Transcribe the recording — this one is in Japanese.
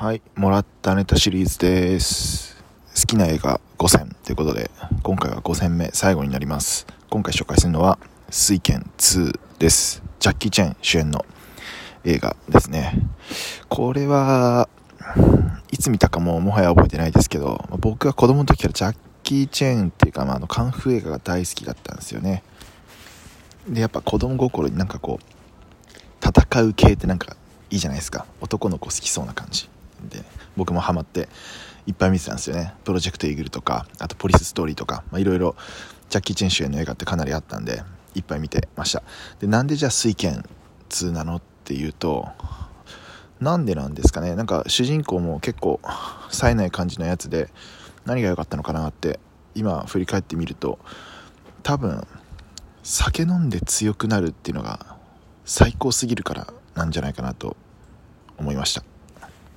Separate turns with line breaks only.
はい、もらったネタシリーズです。好きな映画5選ということで、今回は5選目、最後になります。今回紹介するのは、水拳2です。ジャッキー・チェン主演の映画ですね。これは、いつ見たかももはや覚えてないですけど、僕は子供の時からジャッキー・チェンっていうか、まあ、あの、カンフー映画が大好きだったんですよね。で、やっぱ子供心になんかこう、戦う系ってなんかいいじゃないですか男の子好きそうな感じで僕もハマっていっぱい見てたんですよね。プロジェクトイーグルとかあとポリスストーリーとかいろいろジャッキー・チェン主演の映画ってかなりあったんでいっぱい見てました。でなんでじゃあ水拳2なのっていうとなんでなんですかね。なんか主人公も結構冴えない感じのやつで何が良かったのかなって今振り返ってみると多分酒飲んで強くなるっていうのが最高すぎるからなんじゃないかなと思いました。